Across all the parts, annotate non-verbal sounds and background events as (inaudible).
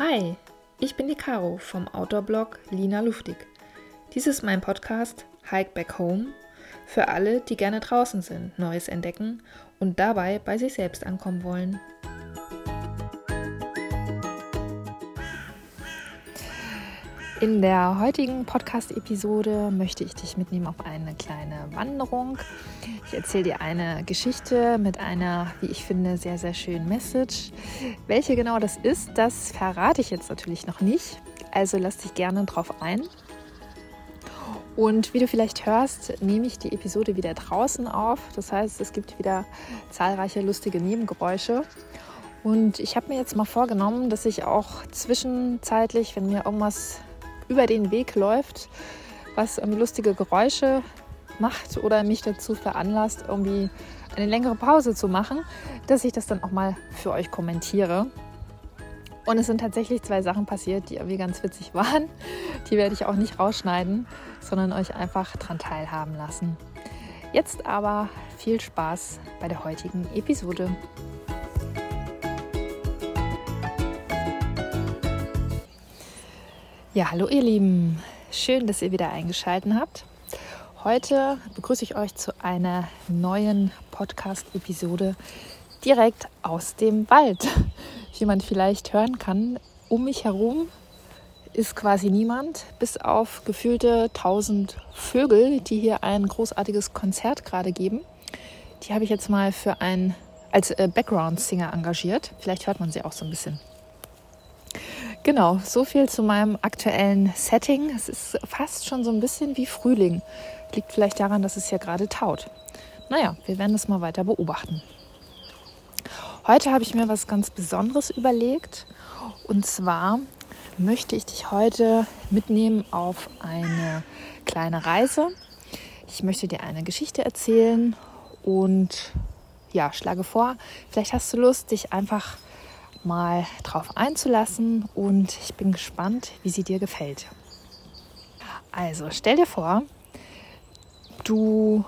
Hi, ich bin die Caro vom Outdoor-Blog Lina Luftig. Dies ist mein Podcast Hike Back Home für alle, die gerne draußen sind, Neues entdecken und dabei bei sich selbst ankommen wollen. In der heutigen Podcast-Episode möchte ich dich mitnehmen auf eine kleine Wanderung. Ich erzähle dir eine Geschichte mit einer, wie ich finde, sehr, sehr schönen Message. Welche genau das ist, das verrate ich jetzt natürlich noch nicht. Also lass dich gerne drauf ein. Und wie du vielleicht hörst, nehme ich die Episode wieder draußen auf. Das heißt, es gibt wieder zahlreiche lustige Nebengeräusche. Und ich habe mir jetzt mal vorgenommen, dass ich auch zwischenzeitlich, wenn mir irgendwas über den Weg läuft, was lustige Geräusche macht oder mich dazu veranlasst, irgendwie eine längere Pause zu machen, dass ich das dann auch mal für euch kommentiere. Und es sind tatsächlich zwei Sachen passiert, die irgendwie ganz witzig (laughs) waren. Die werde ich auch nicht rausschneiden, sondern euch einfach daran teilhaben lassen. Jetzt aber viel Spaß bei der heutigen Episode. Ja, hallo ihr Lieben. Schön, dass ihr wieder eingeschaltet habt. Heute begrüße ich euch zu einer neuen Podcast-Episode direkt aus dem Wald. Wie man vielleicht hören kann, um mich herum ist quasi niemand, bis auf gefühlte tausend Vögel, die hier ein großartiges Konzert gerade geben. Die habe ich jetzt mal für ein als äh, Background-Singer engagiert. Vielleicht hört man sie auch so ein bisschen. Genau, so viel zu meinem aktuellen Setting. Es ist fast schon so ein bisschen wie Frühling. Liegt vielleicht daran, dass es hier gerade taut. Naja, wir werden es mal weiter beobachten. Heute habe ich mir was ganz Besonderes überlegt. Und zwar möchte ich dich heute mitnehmen auf eine kleine Reise. Ich möchte dir eine Geschichte erzählen und ja, schlage vor, vielleicht hast du Lust, dich einfach mal drauf einzulassen und ich bin gespannt, wie sie dir gefällt. Also stell dir vor, du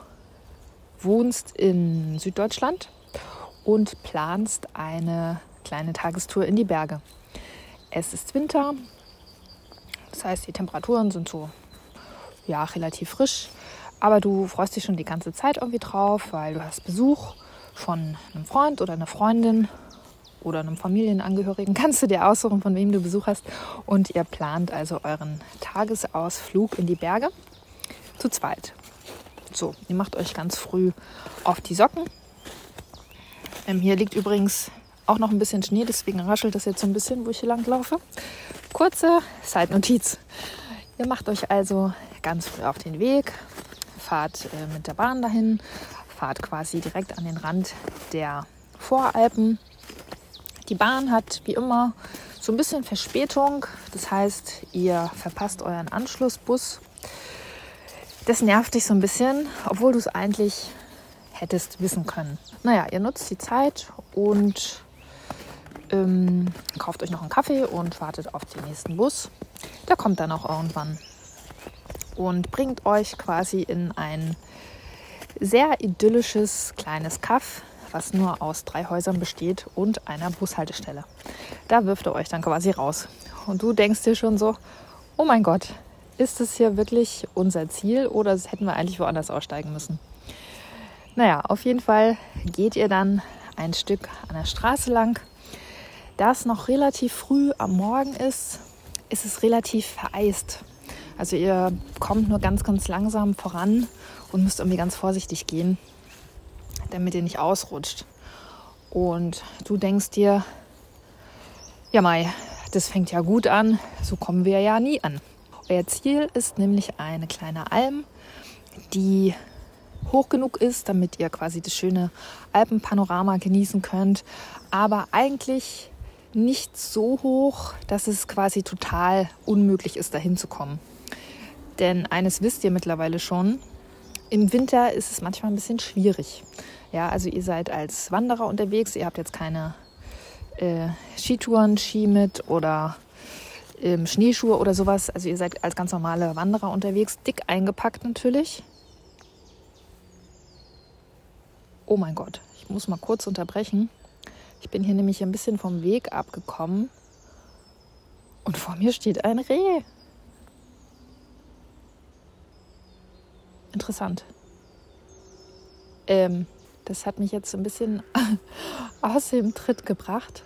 wohnst in Süddeutschland und planst eine kleine Tagestour in die Berge. Es ist Winter, das heißt, die Temperaturen sind so ja, relativ frisch, aber du freust dich schon die ganze Zeit irgendwie drauf, weil du hast Besuch von einem Freund oder einer Freundin oder einem Familienangehörigen kannst du dir aussuchen, von wem du Besuch hast. Und ihr plant also euren Tagesausflug in die Berge zu zweit. So, ihr macht euch ganz früh auf die Socken. Ähm, hier liegt übrigens auch noch ein bisschen Schnee, deswegen raschelt das jetzt so ein bisschen, wo ich hier lang laufe. Kurze Zeitnotiz. Ihr macht euch also ganz früh auf den Weg, fahrt äh, mit der Bahn dahin, fahrt quasi direkt an den Rand der Voralpen die Bahn hat wie immer so ein bisschen Verspätung. Das heißt, ihr verpasst euren Anschlussbus. Das nervt dich so ein bisschen, obwohl du es eigentlich hättest wissen können. Naja, ihr nutzt die Zeit und ähm, kauft euch noch einen Kaffee und wartet auf den nächsten Bus. Der kommt dann auch irgendwann und bringt euch quasi in ein sehr idyllisches kleines Kaff was nur aus drei Häusern besteht und einer Bushaltestelle. Da wirft er euch dann quasi raus. Und du denkst dir schon so, oh mein Gott, ist es hier wirklich unser Ziel oder hätten wir eigentlich woanders aussteigen müssen? Naja, auf jeden Fall geht ihr dann ein Stück an der Straße lang. Da es noch relativ früh am Morgen ist, ist es relativ vereist. Also ihr kommt nur ganz, ganz langsam voran und müsst irgendwie ganz vorsichtig gehen damit ihr nicht ausrutscht. Und du denkst dir, ja Mai, das fängt ja gut an, so kommen wir ja nie an. Euer Ziel ist nämlich eine kleine Alm, die hoch genug ist, damit ihr quasi das schöne Alpenpanorama genießen könnt, aber eigentlich nicht so hoch, dass es quasi total unmöglich ist, dahin zu kommen. Denn eines wisst ihr mittlerweile schon, im Winter ist es manchmal ein bisschen schwierig. Ja, also ihr seid als Wanderer unterwegs, ihr habt jetzt keine äh, Skitouren, Ski mit oder ähm, Schneeschuhe oder sowas. Also ihr seid als ganz normale Wanderer unterwegs, dick eingepackt natürlich. Oh mein Gott, ich muss mal kurz unterbrechen. Ich bin hier nämlich ein bisschen vom Weg abgekommen Und vor mir steht ein Reh. Interessant. Ähm, das hat mich jetzt ein bisschen (laughs) aus dem Tritt gebracht.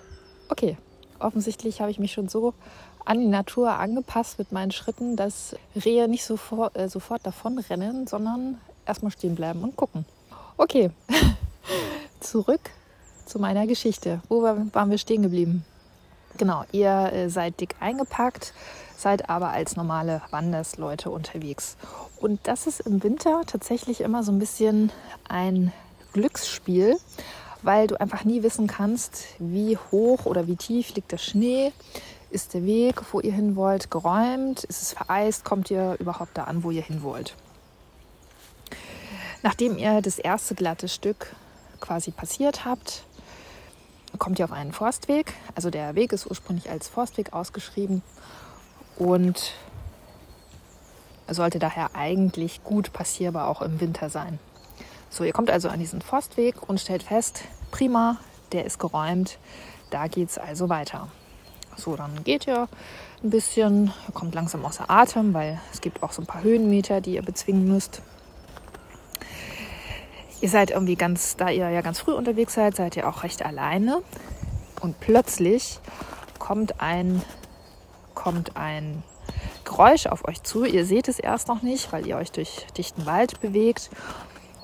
Okay, offensichtlich habe ich mich schon so an die Natur angepasst mit meinen Schritten, dass Rehe nicht sofort, äh, sofort davonrennen, sondern erstmal stehen bleiben und gucken. Okay, (laughs) zurück zu meiner Geschichte. Wo waren wir stehen geblieben? Genau, ihr äh, seid dick eingepackt, seid aber als normale Wandersleute unterwegs. Und das ist im Winter tatsächlich immer so ein bisschen ein Glücksspiel, weil du einfach nie wissen kannst, wie hoch oder wie tief liegt der Schnee, ist der Weg, wo ihr hin wollt, geräumt, ist es vereist, kommt ihr überhaupt da an, wo ihr hin wollt. Nachdem ihr das erste glatte Stück quasi passiert habt, kommt ihr auf einen Forstweg. Also der Weg ist ursprünglich als Forstweg ausgeschrieben und sollte daher eigentlich gut passierbar auch im Winter sein. So, ihr kommt also an diesen Forstweg und stellt fest, prima, der ist geräumt, da geht es also weiter. So, dann geht ihr ein bisschen, kommt langsam außer Atem, weil es gibt auch so ein paar Höhenmeter, die ihr bezwingen müsst. Ihr seid irgendwie ganz, da ihr ja ganz früh unterwegs seid, seid ihr auch recht alleine. Und plötzlich kommt ein, kommt ein Geräusch auf euch zu. Ihr seht es erst noch nicht, weil ihr euch durch dichten Wald bewegt.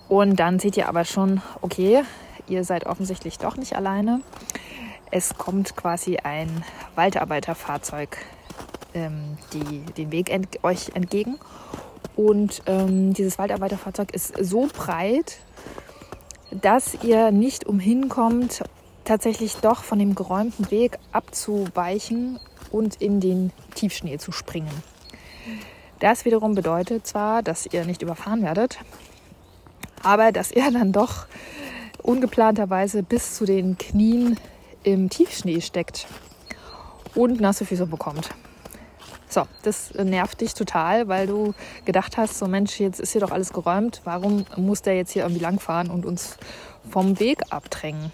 Und dann seht ihr aber schon, okay, ihr seid offensichtlich doch nicht alleine. Es kommt quasi ein Waldarbeiterfahrzeug ähm, die, den Weg ent euch entgegen. Und ähm, dieses Waldarbeiterfahrzeug ist so breit, dass ihr nicht umhin kommt, tatsächlich doch von dem geräumten Weg abzuweichen und in den Tiefschnee zu springen. Das wiederum bedeutet zwar, dass ihr nicht überfahren werdet, aber dass ihr dann doch ungeplanterweise bis zu den Knien im Tiefschnee steckt und nasse Füße bekommt. So, das nervt dich total, weil du gedacht hast, so Mensch, jetzt ist hier doch alles geräumt. Warum muss der jetzt hier irgendwie langfahren und uns vom Weg abdrängen?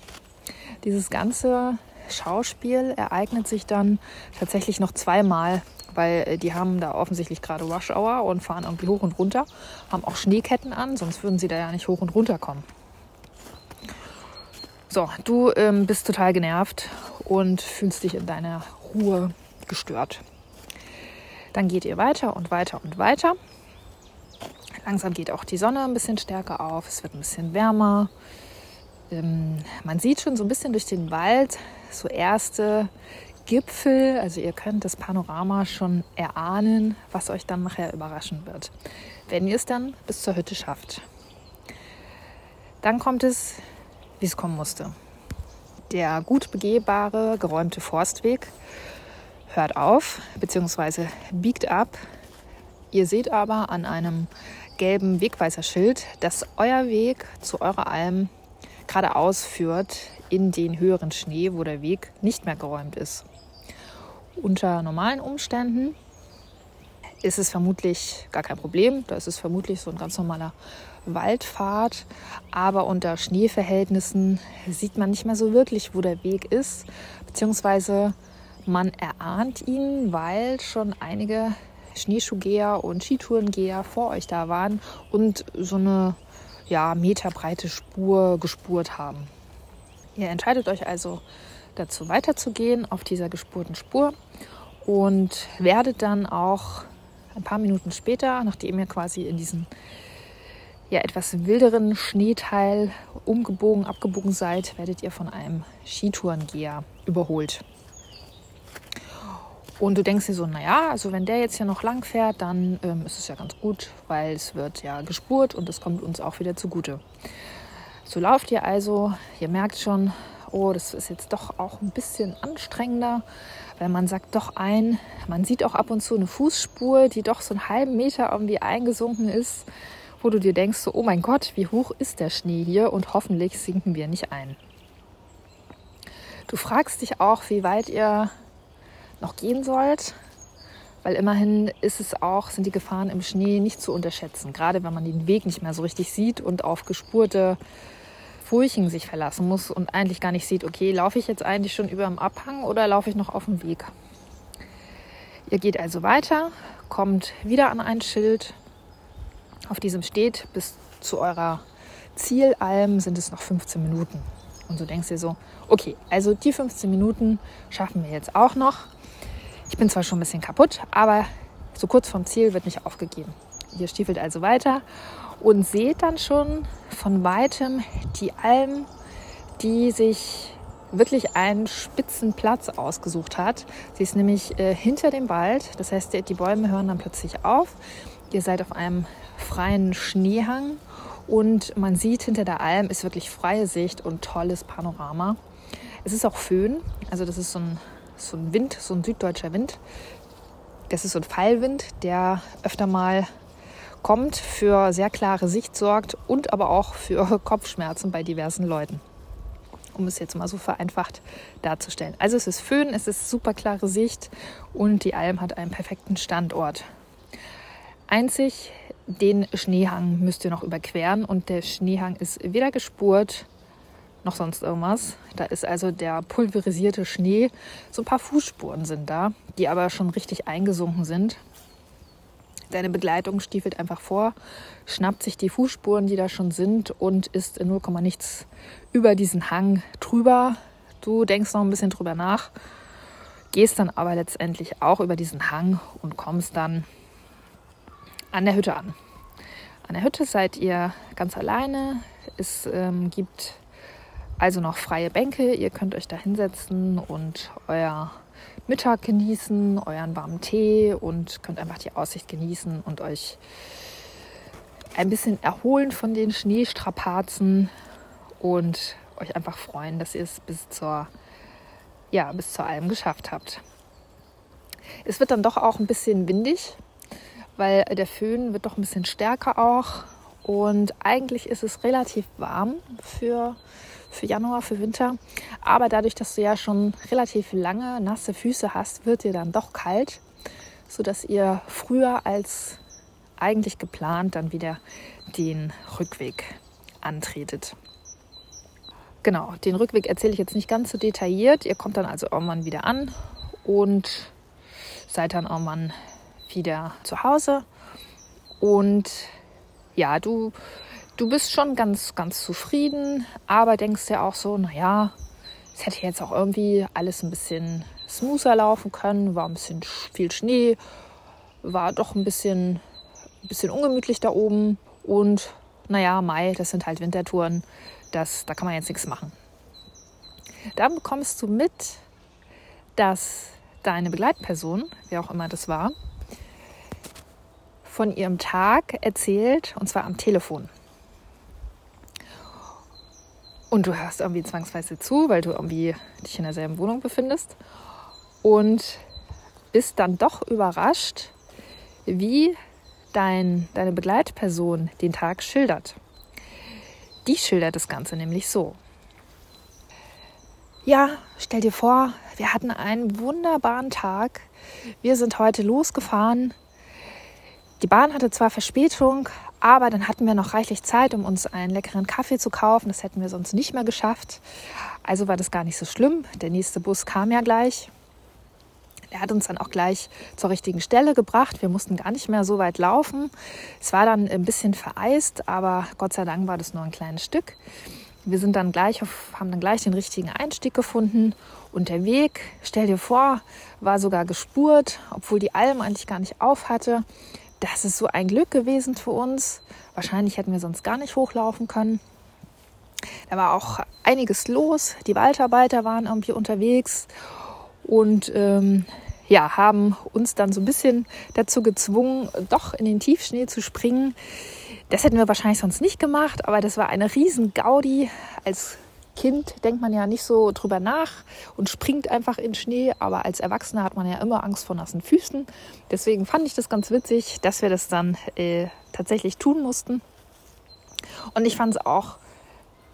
Dieses ganze Schauspiel ereignet sich dann tatsächlich noch zweimal, weil äh, die haben da offensichtlich gerade Rush Hour und fahren irgendwie hoch und runter, haben auch Schneeketten an, sonst würden sie da ja nicht hoch und runter kommen. So, du ähm, bist total genervt und fühlst dich in deiner Ruhe gestört. Dann geht ihr weiter und weiter und weiter. Langsam geht auch die Sonne ein bisschen stärker auf, es wird ein bisschen wärmer. Ähm, man sieht schon so ein bisschen durch den Wald so erste Gipfel. Also ihr könnt das Panorama schon erahnen, was euch dann nachher überraschen wird, wenn ihr es dann bis zur Hütte schafft. Dann kommt es, wie es kommen musste. Der gut begehbare, geräumte Forstweg hört auf bzw. biegt ab. Ihr seht aber an einem gelben Wegweiserschild, dass euer Weg zu eurer Alm geradeaus führt in den höheren Schnee, wo der Weg nicht mehr geräumt ist. Unter normalen Umständen ist es vermutlich gar kein Problem. Da ist es vermutlich so ein ganz normaler Waldpfad. Aber unter Schneeverhältnissen sieht man nicht mehr so wirklich, wo der Weg ist. Beziehungsweise man erahnt ihn, weil schon einige Schneeschuhgeher und Skitourengeher vor euch da waren und so eine ja, meterbreite Spur gespurt haben. Ihr entscheidet euch also dazu weiterzugehen auf dieser gespurten Spur und werdet dann auch ein paar Minuten später, nachdem ihr quasi in diesen ja, etwas wilderen Schneeteil umgebogen, abgebogen seid, werdet ihr von einem Skitourengeher überholt. Und du denkst dir so, naja, also wenn der jetzt hier noch lang fährt, dann ähm, ist es ja ganz gut, weil es wird ja gespurt und es kommt uns auch wieder zugute. So lauft ihr also, ihr merkt schon, oh, das ist jetzt doch auch ein bisschen anstrengender, weil man sagt doch ein, man sieht auch ab und zu eine Fußspur, die doch so einen halben Meter irgendwie eingesunken ist, wo du dir denkst, so, oh mein Gott, wie hoch ist der Schnee hier und hoffentlich sinken wir nicht ein. Du fragst dich auch, wie weit ihr noch gehen sollt. Weil immerhin ist es auch, sind die Gefahren im Schnee nicht zu unterschätzen. Gerade wenn man den Weg nicht mehr so richtig sieht und auf gespurte Furchen sich verlassen muss und eigentlich gar nicht sieht, okay, laufe ich jetzt eigentlich schon über dem Abhang oder laufe ich noch auf dem Weg? Ihr geht also weiter, kommt wieder an ein Schild. Auf diesem steht, bis zu eurer Zielalm sind es noch 15 Minuten. Und so denkst du so, okay, also die 15 Minuten schaffen wir jetzt auch noch. Ich bin zwar schon ein bisschen kaputt, aber so kurz vom Ziel wird nicht aufgegeben. Ihr stiefelt also weiter und seht dann schon von weitem die Alm, die sich wirklich einen spitzen Platz ausgesucht hat. Sie ist nämlich äh, hinter dem Wald, das heißt, die Bäume hören dann plötzlich auf. Ihr seid auf einem freien Schneehang und man sieht hinter der Alm ist wirklich freie Sicht und tolles Panorama. Es ist auch Föhn, also das ist so ein, so ein Wind, so ein süddeutscher Wind. Das ist so ein Fallwind, der öfter mal kommt, für sehr klare Sicht sorgt und aber auch für (laughs) Kopfschmerzen bei diversen Leuten um es jetzt mal so vereinfacht darzustellen. Also es ist Föhn, es ist super klare Sicht und die Alm hat einen perfekten Standort. Einzig den Schneehang müsst ihr noch überqueren und der Schneehang ist weder gespurt noch sonst irgendwas. Da ist also der pulverisierte Schnee. So ein paar Fußspuren sind da, die aber schon richtig eingesunken sind. Deine Begleitung stiefelt einfach vor, schnappt sich die Fußspuren, die da schon sind und ist in 0, nichts über diesen Hang drüber. Du denkst noch ein bisschen drüber nach, gehst dann aber letztendlich auch über diesen Hang und kommst dann an der Hütte an. An der Hütte seid ihr ganz alleine. Es ähm, gibt also noch freie Bänke. Ihr könnt euch da hinsetzen und euer Mittag genießen, euren warmen Tee und könnt einfach die Aussicht genießen und euch ein bisschen erholen von den Schneestrapazen und euch einfach freuen, dass ihr es bis zur, ja, bis zur Alm geschafft habt. Es wird dann doch auch ein bisschen windig, weil der Föhn wird doch ein bisschen stärker auch und eigentlich ist es relativ warm für für Januar, für Winter. Aber dadurch, dass du ja schon relativ lange nasse Füße hast, wird dir dann doch kalt, sodass ihr früher als eigentlich geplant dann wieder den Rückweg antretet. Genau, den Rückweg erzähle ich jetzt nicht ganz so detailliert. Ihr kommt dann also irgendwann wieder an und seid dann irgendwann wieder zu Hause. Und ja, du du bist schon ganz, ganz zufrieden, aber denkst ja auch so, naja, es hätte jetzt auch irgendwie alles ein bisschen smoother laufen können, war ein bisschen viel Schnee, war doch ein bisschen, ein bisschen ungemütlich da oben und naja, Mai, das sind halt Wintertouren, das, da kann man jetzt nichts machen. Dann bekommst du mit, dass deine Begleitperson, wer auch immer das war, von ihrem Tag erzählt, und zwar am Telefon. Und du hörst irgendwie zwangsweise zu, weil du irgendwie dich in derselben Wohnung befindest. Und bist dann doch überrascht, wie dein, deine Begleitperson den Tag schildert. Die schildert das Ganze nämlich so. Ja, stell dir vor, wir hatten einen wunderbaren Tag. Wir sind heute losgefahren. Die Bahn hatte zwar Verspätung, aber dann hatten wir noch reichlich Zeit, um uns einen leckeren Kaffee zu kaufen. Das hätten wir sonst nicht mehr geschafft. Also war das gar nicht so schlimm. Der nächste Bus kam ja gleich. Er hat uns dann auch gleich zur richtigen Stelle gebracht. Wir mussten gar nicht mehr so weit laufen. Es war dann ein bisschen vereist, aber Gott sei Dank war das nur ein kleines Stück. Wir sind dann gleich auf, haben dann gleich den richtigen Einstieg gefunden und der Weg, stell dir vor, war sogar gespurt, obwohl die Alm eigentlich gar nicht auf hatte das ist so ein Glück gewesen für uns. Wahrscheinlich hätten wir sonst gar nicht hochlaufen können. Da war auch einiges los. Die Waldarbeiter waren irgendwie unterwegs und ähm, ja, haben uns dann so ein bisschen dazu gezwungen, doch in den Tiefschnee zu springen. Das hätten wir wahrscheinlich sonst nicht gemacht, aber das war eine riesen Gaudi. Als Kind denkt man ja nicht so drüber nach und springt einfach in Schnee, aber als Erwachsener hat man ja immer Angst vor nassen Füßen. Deswegen fand ich das ganz witzig, dass wir das dann äh, tatsächlich tun mussten. Und ich fand es auch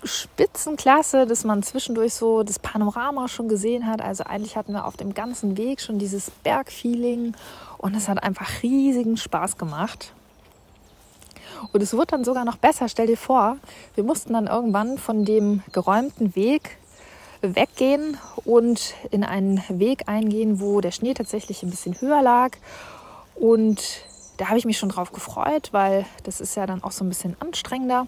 spitzenklasse, dass man zwischendurch so das Panorama schon gesehen hat. Also eigentlich hatten wir auf dem ganzen Weg schon dieses Bergfeeling und es hat einfach riesigen Spaß gemacht. Und es wurde dann sogar noch besser. Stell dir vor, wir mussten dann irgendwann von dem geräumten Weg weggehen und in einen Weg eingehen, wo der Schnee tatsächlich ein bisschen höher lag. Und da habe ich mich schon drauf gefreut, weil das ist ja dann auch so ein bisschen anstrengender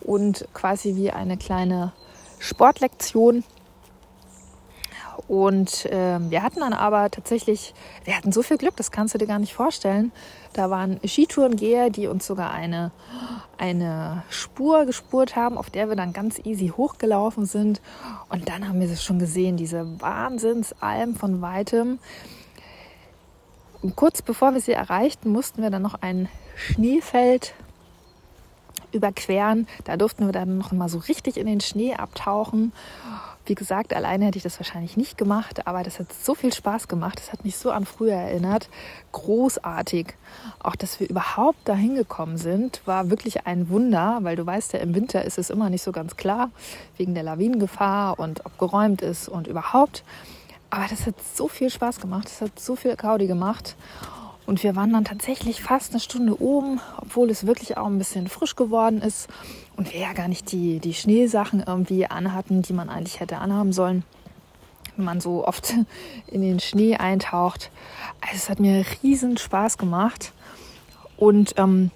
und quasi wie eine kleine Sportlektion. Und äh, wir hatten dann aber tatsächlich, wir hatten so viel Glück, das kannst du dir gar nicht vorstellen. Da waren Skitourengeher, die uns sogar eine, eine Spur gespurt haben, auf der wir dann ganz easy hochgelaufen sind. Und dann haben wir es schon gesehen, diese Wahnsinnsalm von weitem. Und kurz bevor wir sie erreichten, mussten wir dann noch ein Schneefeld überqueren. Da durften wir dann noch mal so richtig in den Schnee abtauchen. Wie gesagt, alleine hätte ich das wahrscheinlich nicht gemacht, aber das hat so viel Spaß gemacht. Das hat mich so an früher erinnert. Großartig. Auch, dass wir überhaupt dahin gekommen sind, war wirklich ein Wunder, weil du weißt ja, im Winter ist es immer nicht so ganz klar, wegen der Lawinengefahr und ob geräumt ist und überhaupt. Aber das hat so viel Spaß gemacht. Das hat so viel Gaudi gemacht. Und wir waren dann tatsächlich fast eine Stunde oben, obwohl es wirklich auch ein bisschen frisch geworden ist und wir ja gar nicht die, die Schneesachen irgendwie anhatten, die man eigentlich hätte anhaben sollen, wenn man so oft (laughs) in den Schnee eintaucht. Also es hat mir riesen Spaß gemacht. Und ähm,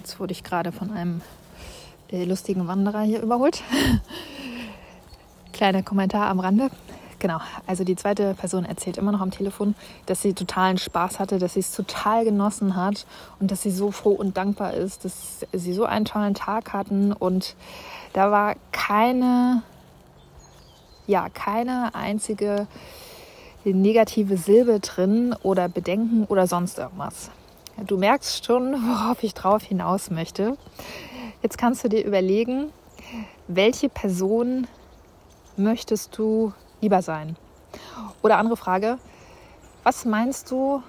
jetzt wurde ich gerade von einem äh, lustigen Wanderer hier überholt. (laughs) Kleiner Kommentar am Rande. Genau, also die zweite Person erzählt immer noch am Telefon, dass sie totalen Spaß hatte, dass sie es total genossen hat und dass sie so froh und dankbar ist, dass sie so einen tollen Tag hatten und da war keine, ja, keine einzige negative Silbe drin oder Bedenken oder sonst irgendwas. Du merkst schon, worauf ich drauf hinaus möchte. Jetzt kannst du dir überlegen, welche Person möchtest du lieber sein? Oder andere Frage, was meinst du,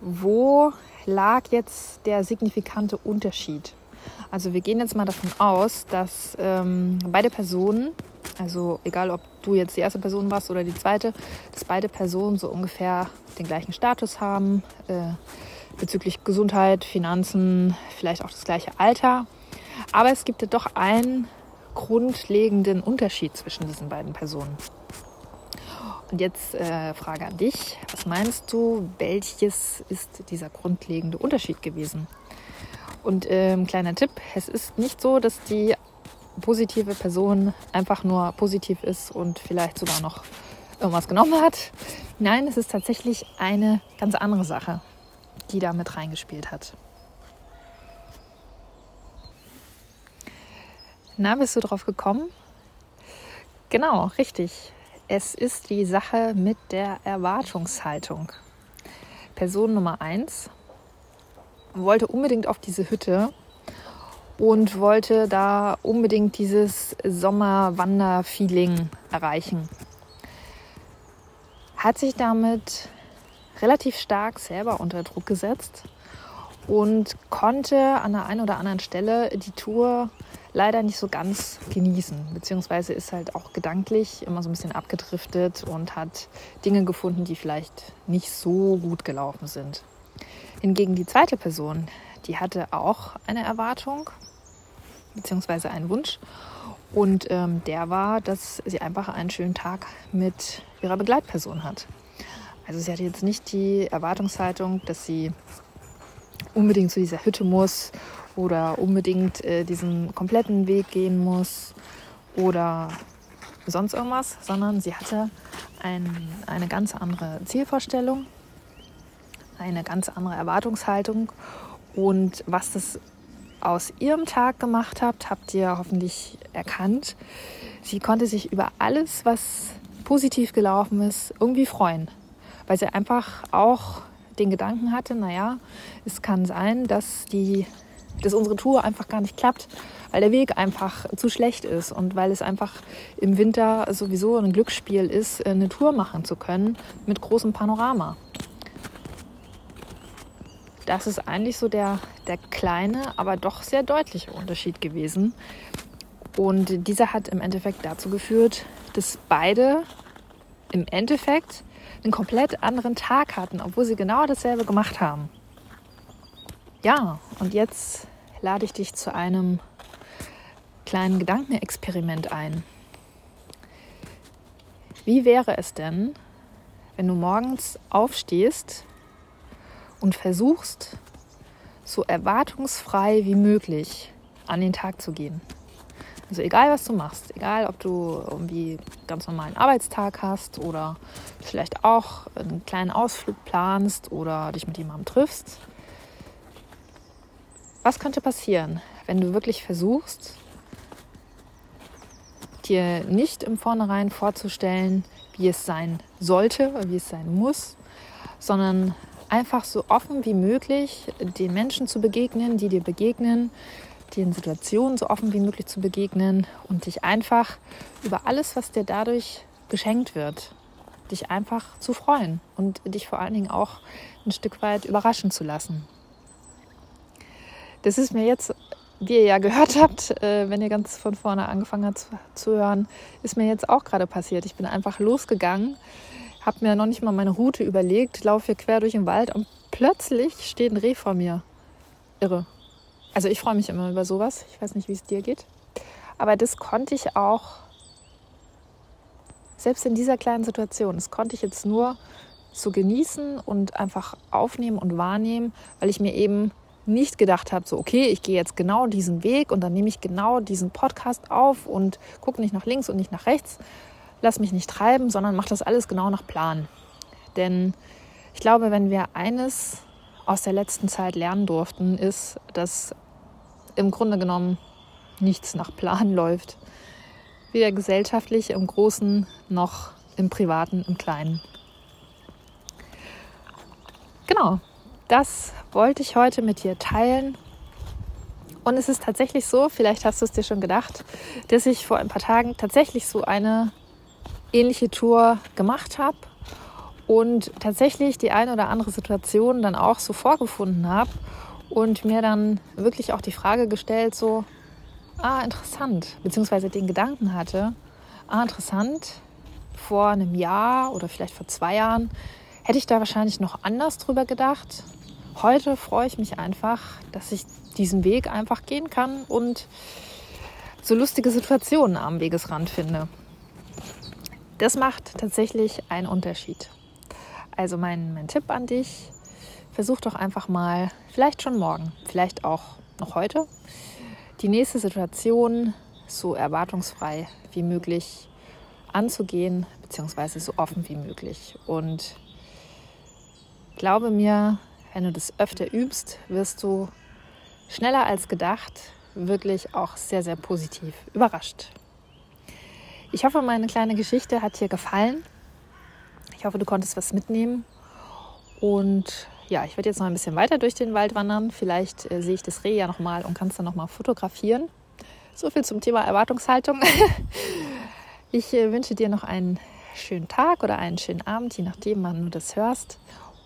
wo lag jetzt der signifikante Unterschied? Also wir gehen jetzt mal davon aus, dass ähm, beide Personen, also egal ob du jetzt die erste Person warst oder die zweite, dass beide Personen so ungefähr den gleichen Status haben äh, bezüglich Gesundheit, Finanzen, vielleicht auch das gleiche Alter. Aber es gibt ja doch einen grundlegenden Unterschied zwischen diesen beiden Personen. Und jetzt äh, Frage an dich. Was meinst du, welches ist dieser grundlegende Unterschied gewesen? Und ähm, kleiner Tipp, es ist nicht so, dass die positive Person einfach nur positiv ist und vielleicht sogar noch irgendwas genommen hat. Nein, es ist tatsächlich eine ganz andere Sache, die da mit reingespielt hat. Na, bist du drauf gekommen? Genau, richtig. Es ist die Sache mit der Erwartungshaltung. Person Nummer eins wollte unbedingt auf diese Hütte und wollte da unbedingt dieses Sommerwander-Feeling erreichen. Hat sich damit relativ stark selber unter Druck gesetzt und konnte an der einen oder anderen Stelle die Tour leider nicht so ganz genießen, beziehungsweise ist halt auch gedanklich immer so ein bisschen abgedriftet und hat Dinge gefunden, die vielleicht nicht so gut gelaufen sind. Hingegen die zweite Person, die hatte auch eine Erwartung, beziehungsweise einen Wunsch. Und ähm, der war, dass sie einfach einen schönen Tag mit ihrer Begleitperson hat. Also sie hatte jetzt nicht die Erwartungshaltung, dass sie unbedingt zu dieser Hütte muss oder unbedingt äh, diesen kompletten Weg gehen muss oder sonst irgendwas, sondern sie hatte ein, eine ganz andere Zielvorstellung, eine ganz andere Erwartungshaltung und was das aus ihrem Tag gemacht hat, habt ihr hoffentlich erkannt. Sie konnte sich über alles, was positiv gelaufen ist, irgendwie freuen, weil sie einfach auch den Gedanken hatte, naja, es kann sein, dass die dass unsere Tour einfach gar nicht klappt, weil der Weg einfach zu schlecht ist und weil es einfach im Winter sowieso ein Glücksspiel ist, eine Tour machen zu können mit großem Panorama. Das ist eigentlich so der, der kleine, aber doch sehr deutliche Unterschied gewesen. Und dieser hat im Endeffekt dazu geführt, dass beide im Endeffekt einen komplett anderen Tag hatten, obwohl sie genau dasselbe gemacht haben. Ja, und jetzt lade ich dich zu einem kleinen Gedankenexperiment ein. Wie wäre es denn, wenn du morgens aufstehst und versuchst, so erwartungsfrei wie möglich an den Tag zu gehen? Also egal, was du machst, egal, ob du irgendwie ganz normalen Arbeitstag hast oder vielleicht auch einen kleinen Ausflug planst oder dich mit jemandem triffst. Was könnte passieren, wenn du wirklich versuchst, dir nicht im Vornherein vorzustellen, wie es sein sollte oder wie es sein muss, sondern einfach so offen wie möglich den Menschen zu begegnen, die dir begegnen, den Situationen so offen wie möglich zu begegnen und dich einfach über alles, was dir dadurch geschenkt wird, dich einfach zu freuen und dich vor allen Dingen auch ein Stück weit überraschen zu lassen. Das ist mir jetzt, wie ihr ja gehört habt, äh, wenn ihr ganz von vorne angefangen habt zu hören, ist mir jetzt auch gerade passiert. Ich bin einfach losgegangen, habe mir noch nicht mal meine Route überlegt, laufe hier quer durch den Wald und plötzlich steht ein Reh vor mir. Irre. Also ich freue mich immer über sowas. Ich weiß nicht, wie es dir geht. Aber das konnte ich auch, selbst in dieser kleinen Situation, das konnte ich jetzt nur so genießen und einfach aufnehmen und wahrnehmen, weil ich mir eben nicht gedacht habe, so okay, ich gehe jetzt genau diesen Weg und dann nehme ich genau diesen Podcast auf und gucke nicht nach links und nicht nach rechts, lass mich nicht treiben, sondern mache das alles genau nach Plan. Denn ich glaube, wenn wir eines aus der letzten Zeit lernen durften, ist, dass im Grunde genommen nichts nach Plan (laughs) läuft. Weder gesellschaftlich im Großen noch im Privaten, im Kleinen. Genau, das wollte ich heute mit dir teilen. Und es ist tatsächlich so, vielleicht hast du es dir schon gedacht, dass ich vor ein paar Tagen tatsächlich so eine ähnliche Tour gemacht habe und tatsächlich die eine oder andere Situation dann auch so vorgefunden habe und mir dann wirklich auch die Frage gestellt, so, ah, interessant, beziehungsweise den Gedanken hatte, ah, interessant, vor einem Jahr oder vielleicht vor zwei Jahren hätte ich da wahrscheinlich noch anders drüber gedacht. Heute freue ich mich einfach, dass ich diesen Weg einfach gehen kann und so lustige Situationen am Wegesrand finde. Das macht tatsächlich einen Unterschied. Also mein, mein Tipp an dich, versuch doch einfach mal, vielleicht schon morgen, vielleicht auch noch heute, die nächste Situation so erwartungsfrei wie möglich anzugehen, beziehungsweise so offen wie möglich. Und glaube mir, wenn du das öfter übst, wirst du schneller als gedacht wirklich auch sehr, sehr positiv überrascht. Ich hoffe, meine kleine Geschichte hat dir gefallen. Ich hoffe, du konntest was mitnehmen. Und ja, ich werde jetzt noch ein bisschen weiter durch den Wald wandern. Vielleicht äh, sehe ich das Reh ja nochmal und kann es dann nochmal fotografieren. So viel zum Thema Erwartungshaltung. (laughs) ich äh, wünsche dir noch einen schönen Tag oder einen schönen Abend, je nachdem, wann du das hörst.